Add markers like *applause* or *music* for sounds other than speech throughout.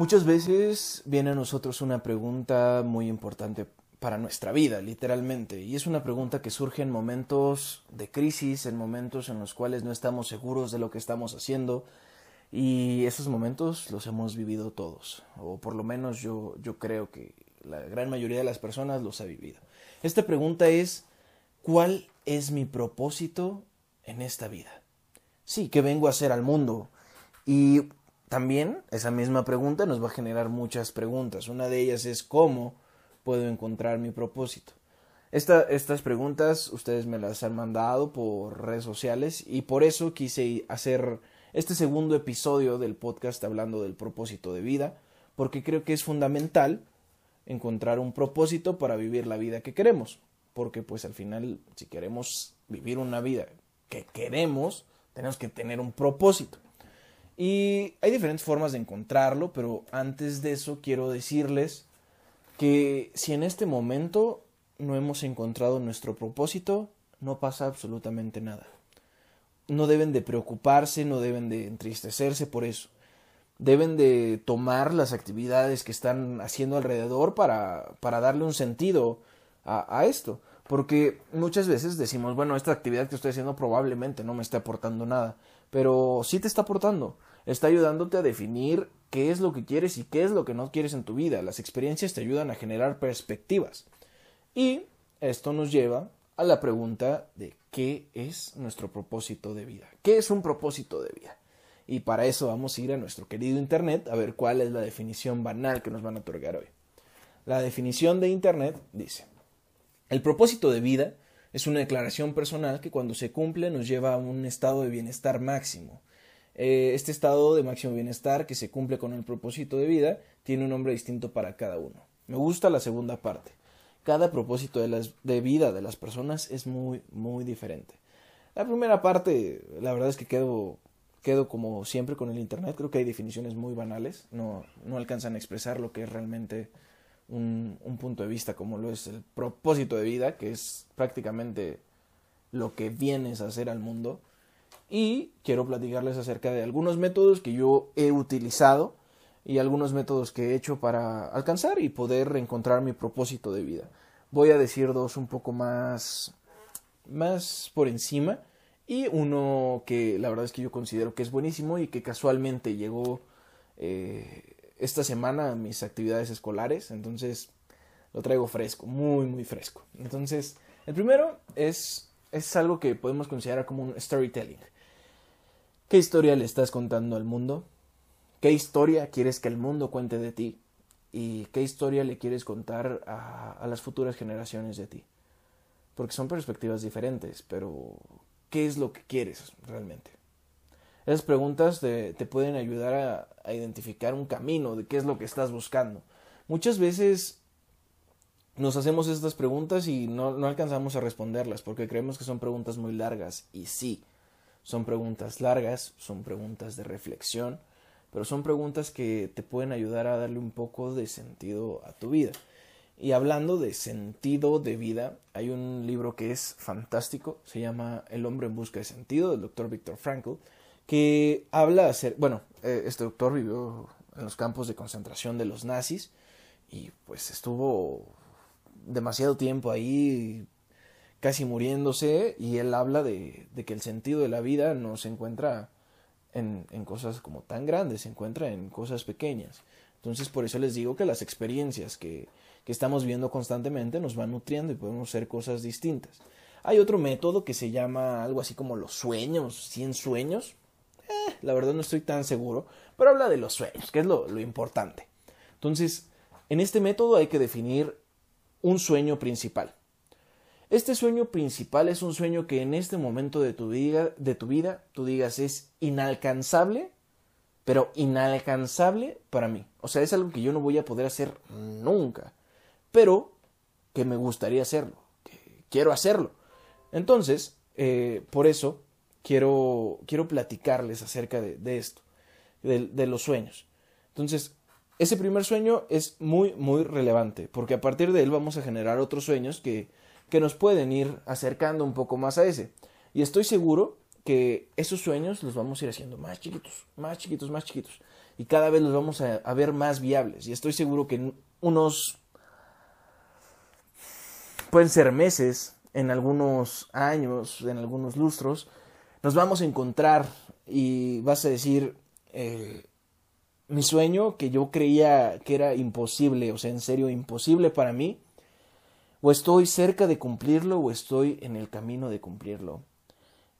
Muchas veces viene a nosotros una pregunta muy importante para nuestra vida, literalmente, y es una pregunta que surge en momentos de crisis, en momentos en los cuales no estamos seguros de lo que estamos haciendo, y esos momentos los hemos vivido todos, o por lo menos yo, yo creo que la gran mayoría de las personas los ha vivido. Esta pregunta es, ¿cuál es mi propósito en esta vida? Sí, ¿qué vengo a hacer al mundo? Y también esa misma pregunta nos va a generar muchas preguntas. Una de ellas es cómo puedo encontrar mi propósito. estas preguntas ustedes me las han mandado por redes sociales y por eso quise hacer este segundo episodio del podcast hablando del propósito de vida, porque creo que es fundamental encontrar un propósito para vivir la vida que queremos, porque pues al final si queremos vivir una vida que queremos, tenemos que tener un propósito. Y hay diferentes formas de encontrarlo, pero antes de eso quiero decirles que si en este momento no hemos encontrado nuestro propósito, no pasa absolutamente nada. No deben de preocuparse, no deben de entristecerse por eso. Deben de tomar las actividades que están haciendo alrededor para, para darle un sentido a, a esto. Porque muchas veces decimos, bueno, esta actividad que estoy haciendo probablemente no me está aportando nada, pero sí te está aportando está ayudándote a definir qué es lo que quieres y qué es lo que no quieres en tu vida. Las experiencias te ayudan a generar perspectivas. Y esto nos lleva a la pregunta de qué es nuestro propósito de vida. ¿Qué es un propósito de vida? Y para eso vamos a ir a nuestro querido Internet a ver cuál es la definición banal que nos van a otorgar hoy. La definición de Internet dice, el propósito de vida es una declaración personal que cuando se cumple nos lleva a un estado de bienestar máximo, eh, este estado de máximo bienestar que se cumple con el propósito de vida tiene un nombre distinto para cada uno. Me gusta la segunda parte. Cada propósito de, las, de vida de las personas es muy, muy diferente. La primera parte, la verdad es que quedo, quedo como siempre con el Internet. Creo que hay definiciones muy banales. No, no alcanzan a expresar lo que es realmente un, un punto de vista como lo es el propósito de vida, que es prácticamente lo que vienes a hacer al mundo y quiero platicarles acerca de algunos métodos que yo he utilizado y algunos métodos que he hecho para alcanzar y poder encontrar mi propósito de vida. Voy a decir dos un poco más más por encima y uno que la verdad es que yo considero que es buenísimo y que casualmente llegó eh, esta semana a mis actividades escolares, entonces lo traigo fresco, muy muy fresco. Entonces, el primero es es algo que podemos considerar como un storytelling. ¿Qué historia le estás contando al mundo? ¿Qué historia quieres que el mundo cuente de ti? ¿Y qué historia le quieres contar a, las futuras generaciones de ti? Porque son perspectivas diferentes, pero ¿qué es lo que quieres realmente? Esas preguntas te, pueden ayudar a, identificar un camino de qué es lo que estás buscando. Muchas veces nos hacemos estas preguntas y no, alcanzamos a responderlas porque creemos que son preguntas muy largas. Y sí, son preguntas largas, son preguntas de reflexión, pero son preguntas que te pueden ayudar a darle un poco de sentido a tu vida. Y hablando de sentido de vida, hay un libro que es fantástico, se llama El hombre en busca de sentido, del doctor Viktor Frankl, que habla hacer, bueno, eh, este doctor vivió en los campos de concentración de los nazis y pues estuvo demasiado tiempo ahí casi muriéndose y él habla de, que el sentido de la vida no se encuentra en, en, cosas como tan grandes, se encuentra en cosas pequeñas. Entonces por eso les digo que las experiencias que, que estamos viendo constantemente nos van nutriendo y podemos hacer cosas distintas. Hay otro método que se llama algo así como los sueños, 100 sueños. Eh, la verdad no estoy tan seguro, pero habla de los sueños, que es lo, importante. Entonces, en este método hay que definir un sueño principal. Este sueño principal es un sueño que en este momento de tu, vida, de tu vida tú digas es inalcanzable, pero inalcanzable para mí. O sea, es algo que yo no voy a poder hacer nunca, pero que me gustaría hacerlo, que quiero hacerlo. Entonces, eh, por eso quiero, quiero platicarles acerca de, esto, de, de los sueños. Entonces, ese primer sueño es muy, muy relevante, porque a partir de él vamos a generar otros sueños que que nos pueden ir acercando un poco más a ese. Y estoy seguro que esos sueños los vamos a ir haciendo más chiquitos, más chiquitos, más chiquitos. y cada vez los vamos a, a ver más viables. Y estoy seguro que en unos pueden ser meses, en algunos años, en algunos lustros, nos vamos a encontrar y vas a decir, eh, mi sueño que yo creía que era imposible, o sea, en serio imposible para mí, o estoy cerca de cumplirlo o estoy en el camino de cumplirlo.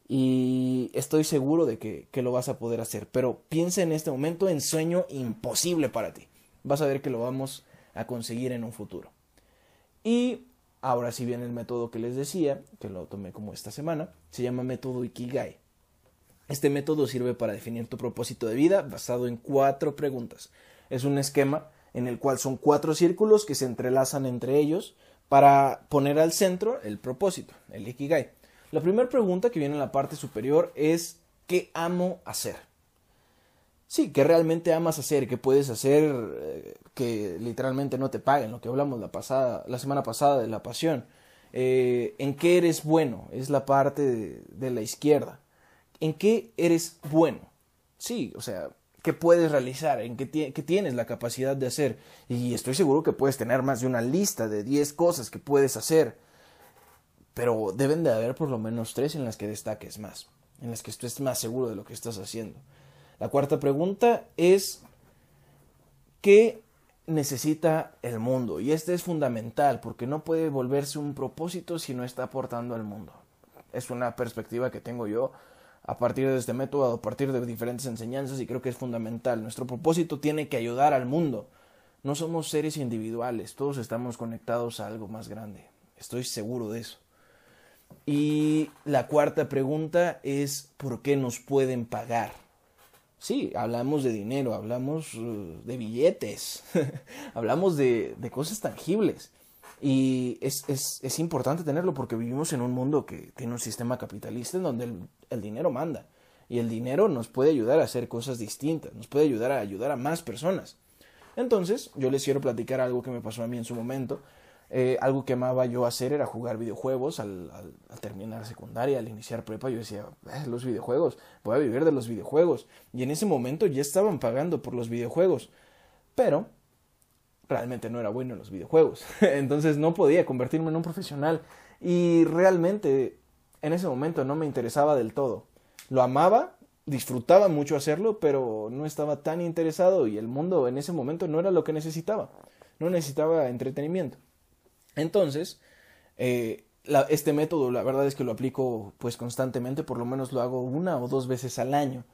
Y estoy seguro de que, que lo vas a poder hacer, pero piensa en este momento en sueño imposible para ti. Vas a ver que lo vamos a conseguir en un futuro. Y Ahora si viene el método que les decía, que lo tomé como esta semana, se llama método Ikigai. Este método sirve para definir tu propósito de vida basado en cuatro preguntas. Es un esquema en el cual son cuatro círculos que se entrelazan entre ellos para poner al centro el propósito, el Ikigai. La primera pregunta que viene en la parte superior es ¿qué amo hacer? Sí, que realmente amas hacer, que puedes hacer, eh, que literalmente no te paguen, lo que hablamos la, pasada, la semana pasada de la pasión. Eh, ¿En qué eres bueno? Es la parte de, la izquierda. ¿En qué eres bueno? Sí, o sea, ¿qué puedes realizar? ¿En qué, tienes la capacidad de hacer? Y estoy seguro que puedes tener más de una lista de 10 cosas que puedes hacer. Pero deben de haber por lo menos tres en las que destaques más, en las que estés más seguro de lo que estás haciendo. La cuarta pregunta es ¿qué necesita el mundo? Y este es fundamental porque no puede volverse un propósito si no está aportando al mundo. Es una perspectiva que tengo yo a partir de este método, a partir de diferentes enseñanzas y creo que es fundamental. Nuestro propósito tiene que ayudar al mundo. No somos seres individuales, todos estamos conectados a algo más grande. Estoy seguro de eso. Y la cuarta pregunta es ¿por qué nos pueden pagar? Sí, hablamos de dinero, hablamos uh, de billetes, *laughs* hablamos de, de, cosas tangibles. Y es, es, es, importante tenerlo porque vivimos en un mundo que tiene un sistema capitalista en donde el, el dinero manda. Y el dinero nos puede ayudar a hacer cosas distintas, nos puede ayudar a ayudar a más personas. Entonces, yo les quiero platicar algo que me pasó a mí en su momento. Eh, algo que amaba yo hacer era jugar videojuegos al, terminar secundaria, al iniciar prepa. Yo decía, eh, los videojuegos, voy a vivir de los videojuegos. Y en ese momento ya estaban pagando por los videojuegos. Pero realmente no era bueno en los videojuegos. *laughs* Entonces no podía convertirme en un profesional. Y realmente en ese momento no me interesaba del todo. Lo amaba, disfrutaba mucho hacerlo, pero no estaba tan interesado y el mundo en ese momento no era lo que necesitaba. No necesitaba entretenimiento. Entonces, eh, este método, la verdad es que lo aplico pues constantemente, por lo menos lo hago una o dos veces al año.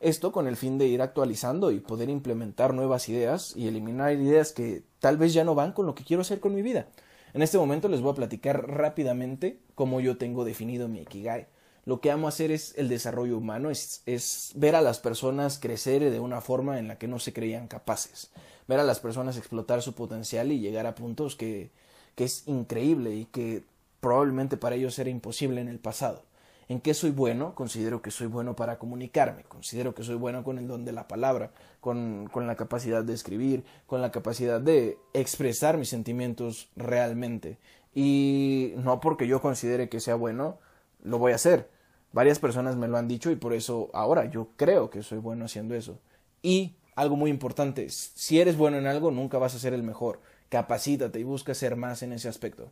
Esto con el fin de ir actualizando y poder implementar nuevas ideas y eliminar ideas que tal vez ya no van con lo que quiero hacer con mi vida. En este momento les voy a platicar rápidamente cómo yo tengo definido mi Ikigai. Lo que amo hacer es el desarrollo humano, es, es ver a las personas crecer de una forma en la que no se creían capaces, ver a las personas explotar su potencial y llegar a puntos que, que es increíble y que probablemente para ellos era imposible en el pasado. ¿En qué soy bueno? Considero que soy bueno para comunicarme, considero que soy bueno con el don de la palabra, con, con la capacidad de escribir, con la capacidad de expresar mis sentimientos realmente. Y no porque yo considere que sea bueno, lo voy a hacer. Varias personas me lo han dicho y por eso ahora yo creo que soy bueno haciendo eso. Y algo muy importante, si eres bueno en algo, nunca vas a ser el mejor capacítate y busca ser más en ese aspecto.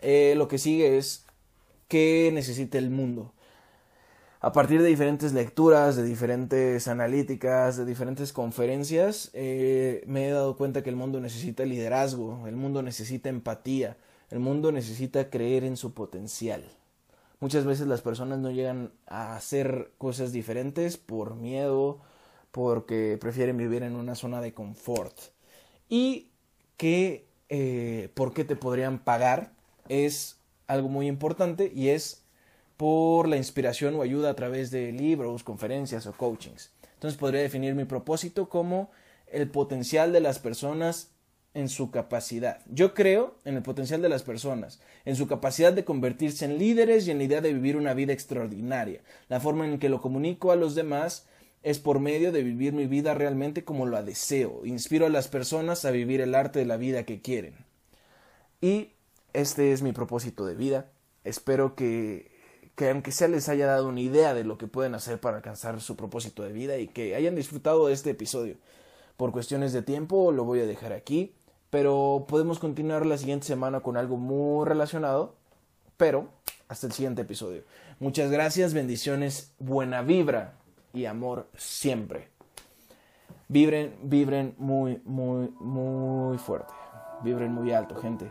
Eh, lo que sigue es qué necesita el mundo. A partir de diferentes lecturas, de diferentes analíticas, de diferentes conferencias, eh, me he dado cuenta que el mundo necesita liderazgo, el mundo necesita empatía, el mundo necesita creer en su potencial. Muchas veces las personas no llegan a hacer cosas diferentes por miedo, porque prefieren vivir en una zona de confort. Y que eh, por qué te podrían pagar es algo muy importante y es por la inspiración o ayuda a través de libros, conferencias o coachings. Entonces podría definir mi propósito como el potencial de las personas en su capacidad. Yo creo en el potencial de las personas, en su capacidad de convertirse en líderes y en la idea de vivir una vida extraordinaria. La forma en que lo comunico a los demás es por medio de vivir mi vida realmente como la deseo. Inspiro a las personas a vivir el arte de la vida que quieren. Y este es mi propósito de vida. Espero que, que aunque sea les haya dado una idea de lo que pueden hacer para alcanzar su propósito de vida y que hayan disfrutado de este episodio. Por cuestiones de tiempo lo voy a dejar aquí, pero podemos continuar la siguiente semana con algo muy relacionado, pero hasta el siguiente episodio. Muchas gracias, bendiciones, buena vibra y amor siempre. Vibren, vibren muy, muy, muy fuerte. Vibren muy alto, gente.